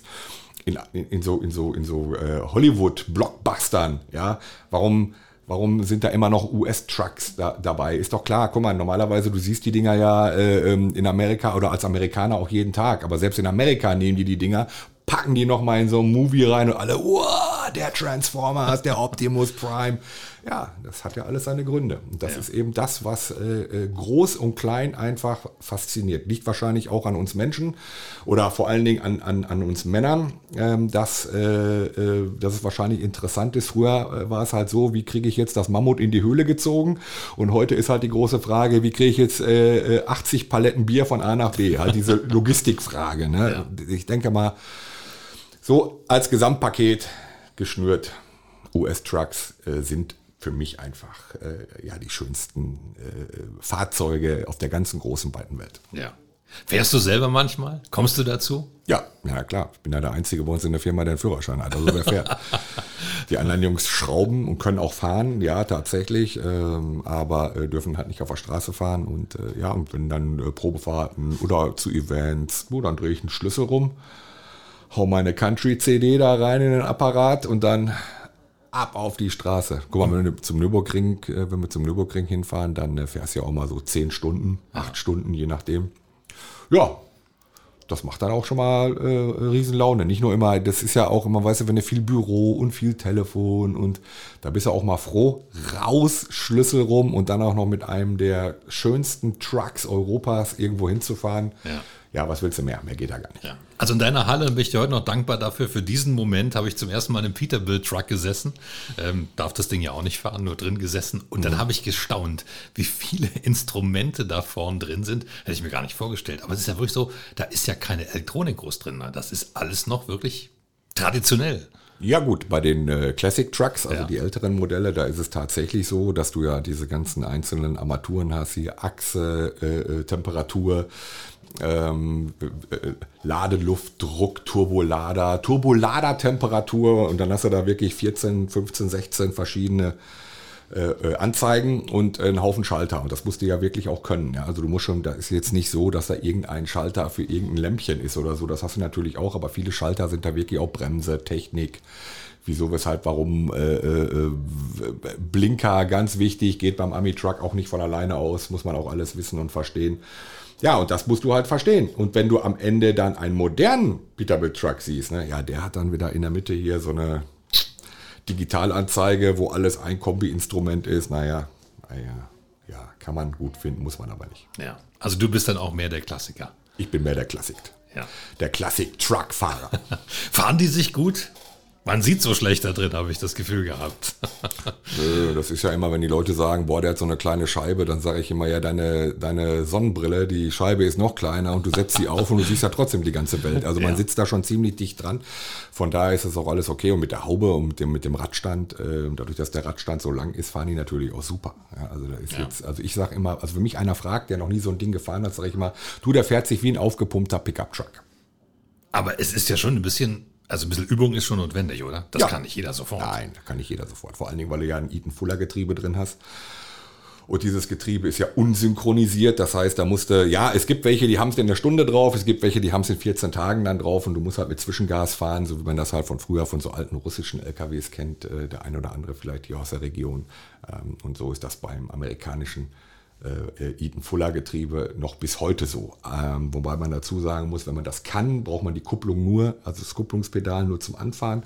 in, in, in so, in so, in so äh, Hollywood-Blockbustern, ja, warum, warum sind da immer noch US-Trucks da, dabei? Ist doch klar, guck mal, normalerweise, du siehst die Dinger ja äh, ähm, in Amerika oder als Amerikaner auch jeden Tag, aber selbst in Amerika nehmen die die Dinger, packen die nochmal in so ein Movie rein und alle, wow, der Transformers, der Optimus Prime. Ja, das hat ja alles seine Gründe. Und das ja. ist eben das, was äh, äh, groß und klein einfach fasziniert. Liegt wahrscheinlich auch an uns Menschen oder vor allen Dingen an, an, an uns Männern, ähm, dass, äh, äh, dass es wahrscheinlich interessant ist. Früher äh, war es halt so, wie kriege ich jetzt das Mammut in die Höhle gezogen? Und heute ist halt die große Frage, wie kriege ich jetzt 80 äh, Paletten Bier von A nach B? Halt diese <laughs> Logistikfrage. Ne? Ja. Ich denke mal, so als Gesamtpaket geschnürt. US-Trucks äh, sind für mich einfach äh, ja, die schönsten äh, Fahrzeuge auf der ganzen großen weiten Welt. Ja. Fährst du selber manchmal? Kommst du dazu? Ja, ja klar. Ich bin ja der Einzige bei uns in der Firma, der einen Führerschein hat. Also wer fährt. <laughs> die anderen Jungs schrauben und können auch fahren, ja, tatsächlich, ähm, aber äh, dürfen halt nicht auf der Straße fahren. Und äh, ja, und wenn dann äh, Probefahrten oder zu Events, wo dann drehe ich einen Schlüssel rum hau meine Country-CD da rein in den Apparat und dann ab auf die Straße. Guck mal, wenn wir zum Nürburgring, äh, wenn wir zum Nürburgring hinfahren, dann äh, fährst du ja auch mal so zehn Stunden, acht Stunden, je nachdem. Ja, das macht dann auch schon mal äh, Riesenlaune. Nicht nur immer, das ist ja auch immer, weißt du, wenn du viel Büro und viel Telefon und da bist du auch mal froh, raus, Schlüssel rum und dann auch noch mit einem der schönsten Trucks Europas irgendwo hinzufahren. Ja ja, was willst du mehr? Mehr geht da gar nicht. Ja. Also in deiner Halle bin ich dir heute noch dankbar dafür. Für diesen Moment habe ich zum ersten Mal im Peterbilt-Truck gesessen. Ähm, darf das Ding ja auch nicht fahren, nur drin gesessen. Und dann mhm. habe ich gestaunt, wie viele <laughs> Instrumente da vorne drin sind. Hätte ich mir gar nicht vorgestellt. Aber es ist ja wirklich so, da ist ja keine Elektronik groß drin. Das ist alles noch wirklich traditionell. Ja gut, bei den äh, Classic Trucks, also ja. die älteren Modelle, da ist es tatsächlich so, dass du ja diese ganzen einzelnen Armaturen hast, hier Achse, äh, äh Temperatur, ähm, äh, Ladeluftdruck, Turbolader, Turbolader-Temperatur und dann hast du da wirklich 14, 15, 16 verschiedene äh, äh, Anzeigen und einen Haufen Schalter. Und das musst du ja wirklich auch können. Ja? Also du musst schon, da ist jetzt nicht so, dass da irgendein Schalter für irgendein Lämpchen ist oder so. Das hast du natürlich auch, aber viele Schalter sind da wirklich auch Bremse, Technik. Wieso, weshalb, warum äh, äh, Blinker ganz wichtig, geht beim Ami-Truck auch nicht von alleine aus, muss man auch alles wissen und verstehen. Ja, und das musst du halt verstehen. Und wenn du am Ende dann einen modernen Peterbilt Truck siehst, ne, ja, der hat dann wieder in der Mitte hier so eine Digitalanzeige, wo alles ein Kombi-Instrument ist. Naja, naja, ja, kann man gut finden, muss man aber nicht. Ja, also du bist dann auch mehr der Klassiker. Ich bin mehr der Klassik. Ja. Der Klassik-Truck-Fahrer. <laughs> Fahren die sich gut? Man sieht so schlecht da drin, habe ich das Gefühl gehabt. <laughs> Nö, das ist ja immer, wenn die Leute sagen, boah, der hat so eine kleine Scheibe, dann sage ich immer, ja, deine, deine Sonnenbrille, die Scheibe ist noch kleiner und du setzt sie auf und du siehst ja trotzdem die ganze Welt. Also man Ja. sitzt da schon ziemlich dicht dran. Von daher ist es auch alles okay. Und mit der Haube und mit dem, mit dem Radstand, äh, dadurch, dass der Radstand so lang ist, fahren die natürlich auch super. Ja, also da ist Ja. jetzt, also ich sage immer, also wenn mich einer fragt, der noch nie so ein Ding gefahren hat, sage ich immer, du, der fährt sich wie ein aufgepumpter Pickup-Truck. Aber es ist ja schon ein bisschen, also ein bisschen Übung ist schon notwendig, oder? Das Ja. kann nicht jeder sofort. Nein, da kann nicht jeder sofort. Vor allen Dingen, weil du ja ein Eaton Fuller Getriebe drin hast. Und dieses Getriebe ist ja unsynchronisiert. Das heißt, da musste, ja, es gibt welche, die haben es in einer Stunde drauf, es gibt welche, die haben es in 14 Tagen dann drauf und du musst halt mit Zwischengas fahren, so wie man das halt von früher von so alten russischen LKWs kennt, äh, der ein oder andere vielleicht hier aus der Region. Ähm, Und so ist das beim amerikanischen äh, Eaton Fuller Getriebe noch bis heute so. Ähm, wobei man dazu sagen muss, wenn man das kann, braucht man die Kupplung nur, also das Kupplungspedal nur zum Anfahren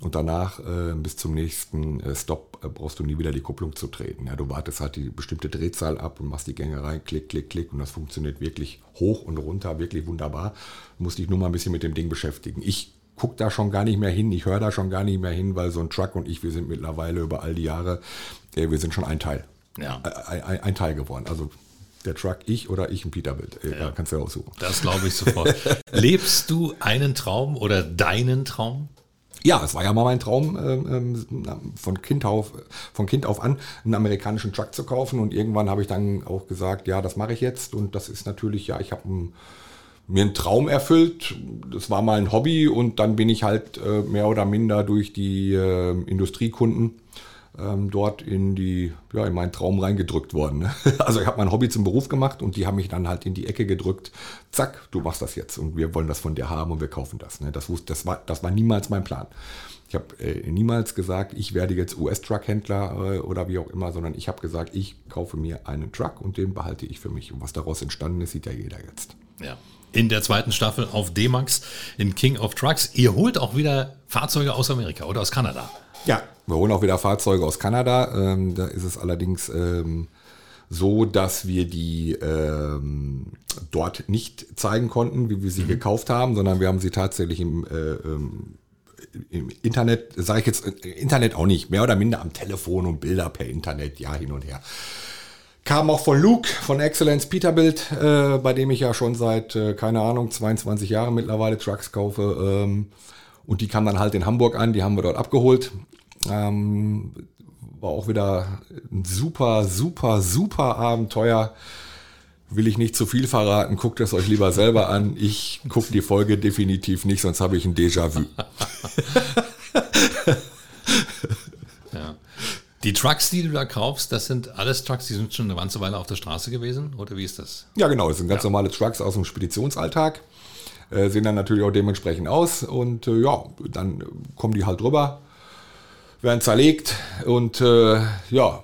und danach äh, bis zum nächsten äh, Stop äh, brauchst du nie wieder die Kupplung zu treten. Ja, du wartest halt die bestimmte Drehzahl ab und machst die Gänge rein, klick, klick, klick und das funktioniert wirklich hoch und runter, wirklich wunderbar. Du musst dich nur mal ein bisschen mit dem Ding beschäftigen. Ich guck da schon gar nicht mehr hin, ich höre da schon gar nicht mehr hin, weil so ein Truck und ich, wir sind mittlerweile über all die Jahre, äh, wir sind schon ein Teil Ja. ein, ein, Teil geworden. Also der Truck, ich oder ich ein Peterbilt. Äh, Ja. Kannst du ja aussuchen. Das glaube ich sofort. <laughs> Lebst du einen Traum oder deinen Traum? Ja, es war ja mal mein Traum, ähm, ähm, von, kind auf, von Kind auf an einen amerikanischen Truck zu kaufen. Und irgendwann habe ich dann auch gesagt, ja, das mache ich jetzt. Und das ist natürlich, ja, ich habe mir einen Traum erfüllt. Das war mal ein Hobby. Und dann bin ich halt äh, mehr oder minder durch die äh, Industriekunden ähm, dort in die, ja, in meinen Traum reingedrückt worden. Ne? <laughs> Also ich habe mein Hobby zum Beruf gemacht und die haben mich dann halt in die Ecke gedrückt. Zack, du machst das jetzt und wir wollen das von dir haben und wir kaufen das. Ne? Das, das, war, das war niemals mein Plan. Ich habe äh, niemals gesagt, ich werde jetzt US-Truck-Händler äh, oder wie auch immer, sondern ich habe gesagt, ich kaufe mir einen Truck und den behalte ich für mich. Und was daraus entstanden ist, sieht ja jeder jetzt. Ja. In der zweiten Staffel auf D-Max in King of Trucks. Ihr holt auch wieder Fahrzeuge aus Amerika oder aus Kanada. Ja, wir holen auch wieder Fahrzeuge aus Kanada. Ähm, da ist es allerdings ähm, so, dass wir die ähm, dort nicht zeigen konnten, wie wir sie gekauft haben, sondern wir haben sie tatsächlich im, äh, ähm, im Internet, sage ich jetzt, äh, Internet auch nicht, mehr oder minder am Telefon und Bilder per Internet, ja, hin und her. Kam auch von Luke von Excellence Peterbilt, äh, bei dem ich ja schon seit, äh, keine Ahnung, 22 Jahren mittlerweile Trucks kaufe. Ähm, und die kam dann halt in Hamburg an, die haben wir dort abgeholt. Ähm, war auch wieder ein super, super, super Abenteuer. Will ich nicht zu viel verraten, guckt es euch lieber selber an. Ich gucke die Folge definitiv nicht, sonst habe ich ein Déjà-vu. <laughs> Ja. Die Trucks, die du da kaufst, das sind alles Trucks, die sind schon eine ganze Weile auf der Straße gewesen? Oder wie ist das? Ja, genau, das sind ganz normale Trucks aus dem Speditionsalltag. Äh, sehen dann natürlich auch dementsprechend aus und äh, ja, dann kommen die halt drüber, werden zerlegt und äh, ja,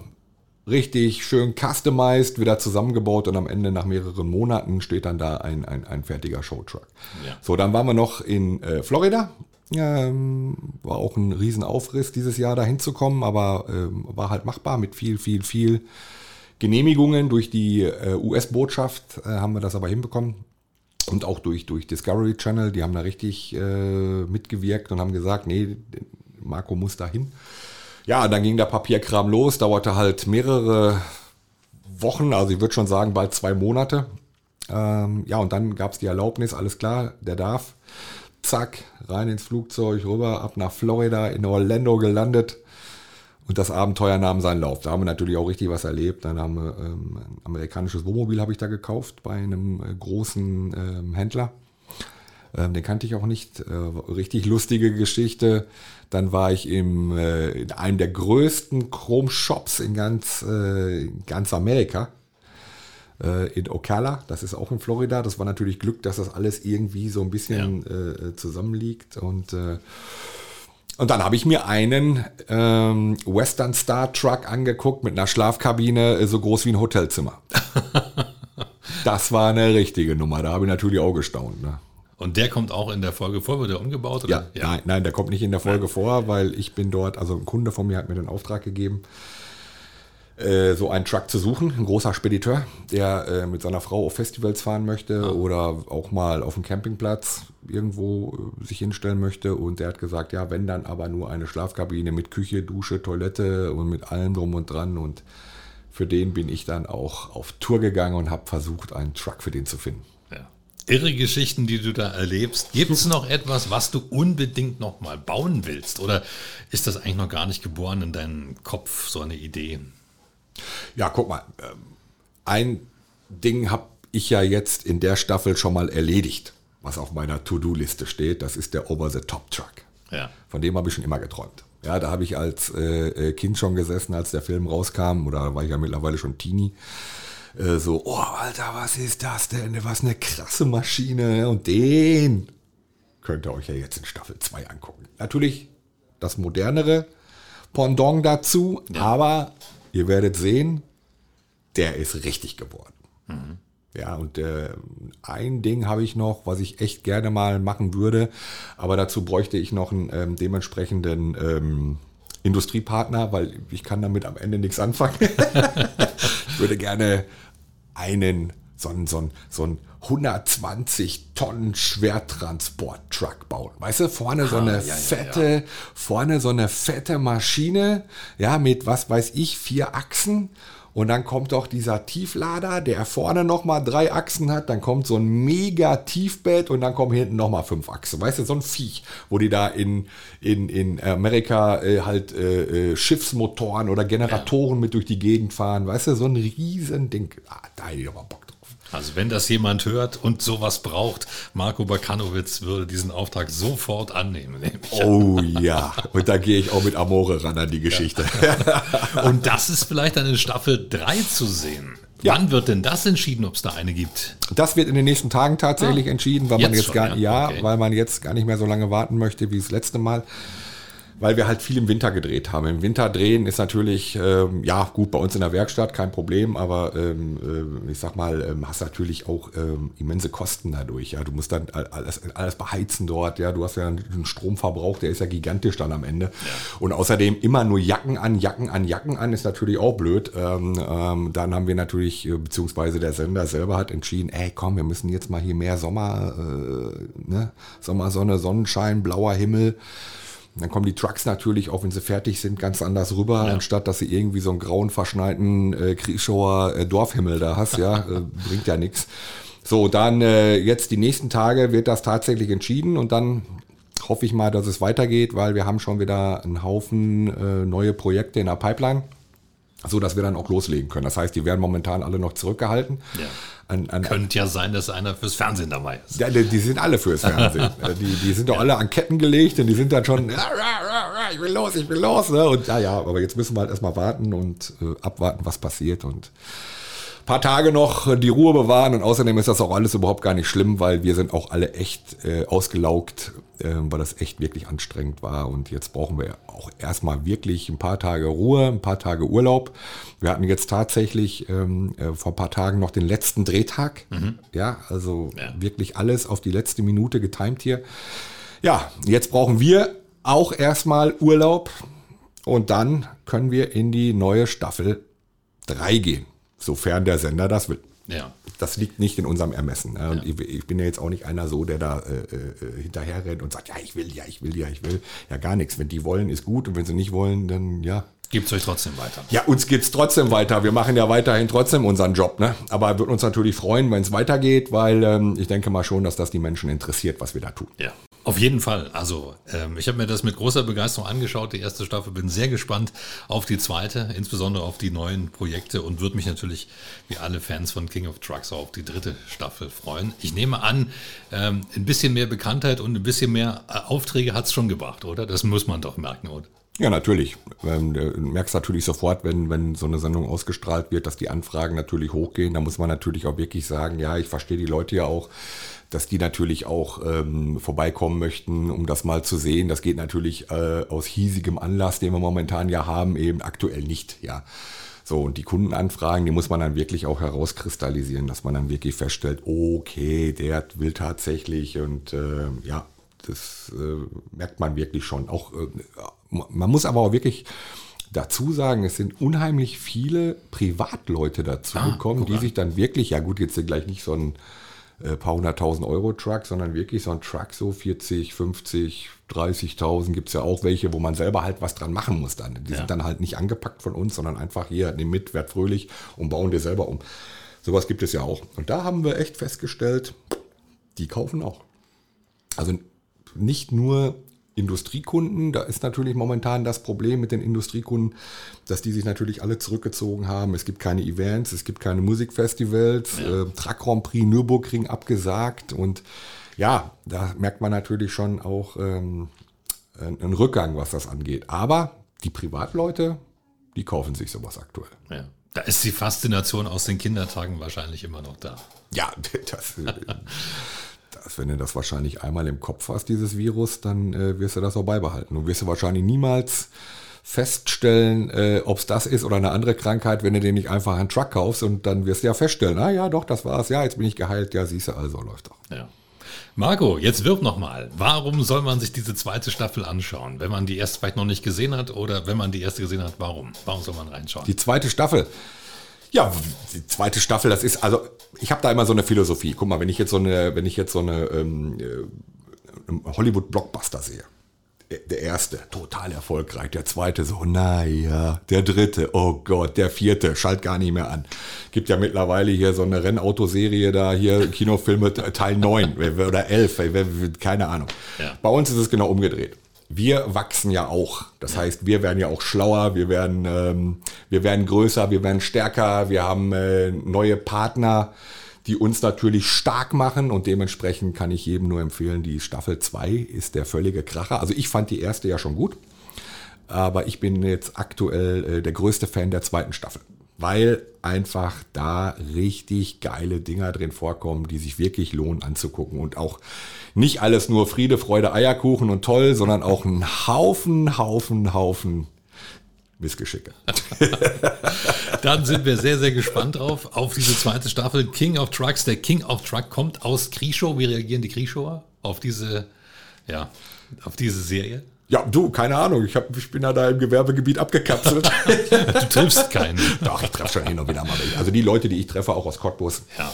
richtig schön customized, wieder zusammengebaut und am Ende nach mehreren Monaten steht dann da ein, ein, ein fertiger Showtruck. Ja. So, dann waren wir noch in äh, Florida. Ähm, war auch ein Riesenaufriss dieses Jahr dahin zu kommen, aber ähm, war halt machbar mit viel, viel, viel Genehmigungen durch die äh, US-Botschaft äh, haben wir das aber hinbekommen. Und auch durch, durch Discovery Channel, die haben da richtig äh, mitgewirkt und haben gesagt, nee, Marco muss da hin. Ja, dann ging der Papierkram los, dauerte halt mehrere Wochen, also ich würde schon sagen bald zwei Monate. Ähm, ja, und dann gab es die Erlaubnis, alles klar, der darf. Zack, rein ins Flugzeug, rüber, ab nach Florida, in Orlando gelandet. Und das Abenteuer nahm seinen Lauf. Da haben wir natürlich auch richtig was erlebt. Dann haben wir ähm, ein amerikanisches Wohnmobil habe ich da gekauft bei einem äh, großen ähm, Händler. Ähm, den kannte ich auch nicht. Äh, richtig lustige Geschichte. Dann war ich im, äh, in einem der größten Chrome-Shops in ganz, äh, in ganz Amerika. Äh, in Ocala, das ist auch in Florida. Das war natürlich Glück, dass das alles irgendwie so ein bisschen äh, zusammenliegt. Und äh, und dann habe ich mir einen ähm, Western Star Truck angeguckt mit einer Schlafkabine äh, so groß wie ein Hotelzimmer. <laughs> das war eine richtige Nummer. Da habe ich natürlich auch gestaunt. Ne? Und der kommt auch in der Folge vor, wird er umgebaut? Oder? Ja, Nein, nein, der kommt nicht in der Folge vor, weil ich bin dort, also ein Kunde von mir hat mir den Auftrag gegeben. äh, so einen Truck zu suchen, ein großer Spediteur, der äh, mit seiner Frau auf Festivals fahren möchte ah. oder auch mal auf dem Campingplatz irgendwo äh, sich hinstellen möchte. Und der hat gesagt, ja, wenn dann aber nur eine Schlafkabine mit Küche, Dusche, Toilette und mit allem drum und dran. Und für den bin ich dann auch auf Tour gegangen und habe versucht, einen Truck für den zu finden. Irre Geschichten, die du da erlebst. Gibt es noch etwas, was du unbedingt noch mal bauen willst? Oder ist das eigentlich noch gar nicht geboren in deinem Kopf, so eine Idee? Ja, guck mal. Ähm, ein Ding habe ich ja jetzt in der Staffel schon mal erledigt, was auf meiner To-Do-Liste steht. Das ist der Over-the-Top-Truck. Ja. Von dem habe ich schon immer geträumt. Ja, da habe ich als äh, äh, Kind schon gesessen, als der Film rauskam, oder war ich ja mittlerweile schon Teenie. Äh, so, oh Alter, was ist das denn? Was eine krasse Maschine. Und den könnt ihr euch ja jetzt in Staffel 2 angucken. Natürlich das modernere Pendant dazu, ja. aber Ihr werdet sehen, der ist richtig geworden. Mhm. Ja, und äh, ein Ding habe ich noch, was ich echt gerne mal machen würde, aber dazu bräuchte ich noch einen ähm, dementsprechenden ähm, Industriepartner, weil ich kann damit am Ende nichts anfangen. <laughs> ich würde gerne einen, so einen, so einen, so einen 120 Tonnen Schwertransport-Truck bauen. Weißt du, vorne so eine ah, ja, fette, ja, ja. vorne so eine fette Maschine, ja, mit was weiß ich, vier Achsen. Und dann kommt doch dieser Tieflader, der vorne nochmal drei Achsen hat. Dann kommt so ein mega Tiefbett und dann kommen hinten nochmal fünf Achsen. Weißt du, so ein Viech, wo die da in, in, in Amerika äh, halt äh, äh Schiffsmotoren oder Generatoren mit durch die Gegend fahren. Weißt du, so ein riesen Ding. Ah, da hätte ich aber Bock also wenn das jemand hört und sowas braucht, Marco Bakanowitz würde diesen Auftrag sofort annehmen. Oh ja, und da gehe ich auch mit Amore ran an die Geschichte. Ja. <laughs> Und das ist vielleicht eine Staffel 3 zu sehen. Ja. Wann wird denn das entschieden, ob es da eine gibt? Das wird in den nächsten Tagen tatsächlich ah, entschieden, weil jetzt man jetzt schon, gar ja, okay. weil man jetzt gar nicht mehr so lange warten möchte wie das letzte Mal weil wir halt viel im Winter gedreht haben. Im Winter drehen ist natürlich, ähm, ja gut, bei uns in der Werkstatt kein Problem, aber ähm, äh, ich sag mal, ähm, hast natürlich auch ähm, immense Kosten dadurch. Ja, du musst dann alles, alles beheizen dort. Ja, du hast ja einen Stromverbrauch, der ist ja gigantisch dann am Ende. Und außerdem immer nur Jacken an, Jacken an, Jacken an ist natürlich auch blöd. Ähm, ähm, dann haben wir natürlich, äh, beziehungsweise der Sender selber hat entschieden, ey, komm, wir müssen jetzt mal hier mehr Sommer, äh, ne? Sommersonne, Sonnenschein, blauer Himmel. Dann kommen die Trucks natürlich, auch wenn sie fertig sind, ganz anders rüber, ja. anstatt dass sie irgendwie so einen grauen, verschneiten äh, Kriechauer äh, Dorfhimmel da hast, ja, <laughs> äh, bringt ja nichts. So, dann äh, jetzt die nächsten Tage wird das tatsächlich entschieden und dann hoffe ich mal, dass es weitergeht, weil wir haben schon wieder einen Haufen äh, neue Projekte in der Pipeline so dass wir dann auch loslegen können. Das heißt, die werden momentan alle noch zurückgehalten. Ja. An, an, Könnte ja sein, dass einer fürs Fernsehen dabei ist. Ja, die, die sind alle fürs Fernsehen. <laughs> Die, die sind doch ja. alle an Ketten gelegt und die sind dann schon, <laughs> ich will los, ich will los. Ne? Und ja, ja, aber jetzt müssen wir halt erstmal warten und äh, abwarten, was passiert. Und paar Tage noch die Ruhe bewahren und außerdem ist das auch alles überhaupt gar nicht schlimm, weil wir sind auch alle echt äh, ausgelaugt, weil das echt wirklich anstrengend war und jetzt brauchen wir auch erstmal wirklich ein paar Tage Ruhe, ein paar Tage Urlaub. Wir hatten jetzt tatsächlich ähm, äh, vor ein paar Tagen noch den letzten Drehtag, mhm. ja, also ja. wirklich alles auf die letzte Minute getimt hier. Ja, jetzt brauchen wir auch erstmal Urlaub und dann können wir in die neue Staffel 3 gehen sofern der Sender das will. Ja. Das liegt nicht in unserem Ermessen. Ne? Ja. ich, ich, bin ja jetzt auch nicht einer so, der da äh, äh, hinterher rennt und sagt, ja, ich will, ja, ich will, ja, ich will. Ja, gar nichts. Wenn die wollen, ist gut. Und wenn sie nicht wollen, dann ja. Gibt es euch trotzdem weiter? Ja, uns gibt es trotzdem weiter. Wir machen ja weiterhin trotzdem unseren Job. Ne? Aber würden uns natürlich freuen, wenn es weitergeht, weil ähm, ich denke mal schon, dass das die Menschen interessiert, was wir da tun. Ja. Auf jeden Fall. Also ähm, ich habe mir das mit großer Begeisterung angeschaut, die erste Staffel. Bin sehr gespannt auf die zweite, insbesondere auf die neuen Projekte und würde mich natürlich, wie alle Fans von King of Trucks, auch auf die dritte Staffel freuen. Ich nehme an, ähm, ein bisschen mehr Bekanntheit und ein bisschen mehr äh, Aufträge hat es schon gebracht, oder? Das muss man doch merken, oder? Ja, natürlich. Ähm, du merkst natürlich sofort, wenn, wenn so eine Sendung ausgestrahlt wird, dass die Anfragen natürlich hochgehen. Da muss man natürlich auch wirklich sagen, ja, ich verstehe die Leute ja auch dass die natürlich auch ähm, vorbeikommen möchten, um das mal zu sehen. Das geht natürlich äh, aus hiesigem Anlass, den wir momentan ja haben, eben aktuell nicht, ja. So, und die Kundenanfragen, die muss man dann wirklich auch herauskristallisieren, dass man dann wirklich feststellt, okay, der will tatsächlich und äh, ja, das äh, merkt man wirklich schon. Auch, äh, man muss aber auch wirklich dazu sagen, es sind unheimlich viele Privatleute dazu Ah, gekommen, die sich dann wirklich, ja gut, jetzt gleich nicht so ein äh, paar hunderttausend Euro Truck, sondern wirklich so ein Truck, so 40, 50, 30.000 gibt es ja auch welche, wo man selber halt was dran machen muss dann. Die Ja. sind dann halt nicht angepackt von uns, sondern einfach hier, nimm mit, werd fröhlich und bauen dir selber um. Sowas gibt es ja auch. Und da haben wir echt festgestellt, die kaufen auch. Also nicht nur Industriekunden, da ist natürlich momentan das Problem mit den Industriekunden, dass die sich natürlich alle zurückgezogen haben. Es gibt keine Events, es gibt keine Musikfestivals, äh, Truck Grand Prix Nürburgring abgesagt und ja, da merkt man natürlich schon auch ähm, einen Rückgang, was das angeht. Aber die Privatleute, die kaufen sich sowas aktuell. Ja. Da ist die Faszination aus den Kindertagen wahrscheinlich immer noch da. Ja, <laughs> das, <laughs> äh, das, wenn du das wahrscheinlich einmal im Kopf hast, dieses Virus, dann äh, wirst du das auch beibehalten. Du wirst du wahrscheinlich niemals feststellen, äh, ob es das ist oder eine andere Krankheit, wenn du dir nicht einfach einen Truck kaufst und dann wirst du ja feststellen, ah ja, doch, das war's, ja, jetzt bin ich geheilt, ja, siehst du, also läuft doch. Ja. Marco, jetzt wirb nochmal. Warum soll man sich diese zweite Staffel anschauen? Wenn man die erste vielleicht noch nicht gesehen hat oder wenn man die erste gesehen hat, warum? Warum soll man reinschauen? Die zweite Staffel. Ja, die zweite Staffel, das ist, also ich habe da immer so eine Philosophie. Guck mal, wenn ich jetzt so eine, wenn ich jetzt so eine ähm, äh, Hollywood-Blockbuster sehe. Der erste, total erfolgreich. Der zweite so, naja. Der dritte, oh Gott. Der vierte, schalt gar nicht mehr an. Gibt ja mittlerweile hier so eine Rennautoserie da, hier Kinofilme Teil 9 <laughs> oder 11, keine Ahnung. Ja. Bei uns ist es genau umgedreht. Wir wachsen ja auch. Das heißt, wir werden ja auch schlauer, wir werden, ähm, wir werden größer, wir werden stärker, wir haben äh, neue Partner, die uns natürlich stark machen und dementsprechend kann ich jedem nur empfehlen, die Staffel 2 ist der völlige Kracher. Also ich fand die erste ja schon gut, aber ich bin jetzt aktuell äh, der größte Fan der zweiten Staffel, weil einfach da richtig geile Dinger drin vorkommen, die sich wirklich lohnen anzugucken und auch nicht alles nur Friede, Freude, Eierkuchen und toll, sondern auch ein Haufen, Haufen, Haufen Missgeschicke. <laughs> Dann sind wir sehr, sehr gespannt drauf, auf diese zweite Staffel King of Trucks. Der King of Truck kommt aus Krieschow. Wie reagieren die Krieschower auf diese, ja, auf diese Serie? Ja, du, keine Ahnung, ich, hab, ich bin ja da im Gewerbegebiet abgekapselt. <laughs> Du triffst keinen. Doch, ich treffe schon hin und wieder mal. Also die Leute, die ich treffe, auch aus Cottbus, Ja.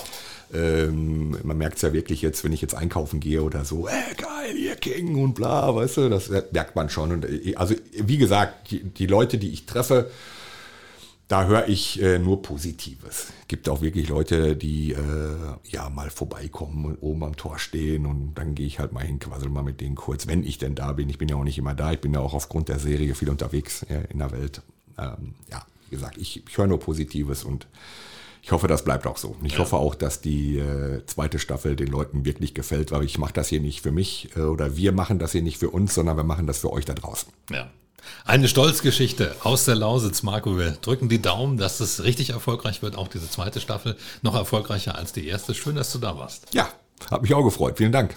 ähm, man merkt es ja wirklich jetzt, wenn ich jetzt einkaufen gehe oder so, äh, geil, ihr King und bla, weißt du, das merkt man schon. Und, äh, also wie gesagt, die, die Leute, die ich treffe, da höre ich äh, nur Positives. Gibt auch wirklich Leute, die äh, ja mal vorbeikommen und oben am Tor stehen und dann gehe ich halt mal hin, quassel mal mit denen kurz, wenn ich denn da bin. Ich bin ja auch nicht immer da, ich bin ja auch aufgrund der Serie viel unterwegs äh, in der Welt. Ähm, ja, wie gesagt, ich, ich höre nur Positives und ich hoffe, das bleibt auch so. Ich hoffe auch, dass die äh, zweite Staffel den Leuten wirklich gefällt, weil ich mache das hier nicht für mich äh, oder wir machen das hier nicht für uns, sondern wir machen das für euch da draußen. Ja. Eine Stolzgeschichte aus der Lausitz, Marco. Wir drücken die Daumen, dass es richtig erfolgreich wird. Auch diese zweite Staffel noch erfolgreicher als die erste. Schön, dass du da warst. Ja, hat mich auch gefreut. Vielen Dank.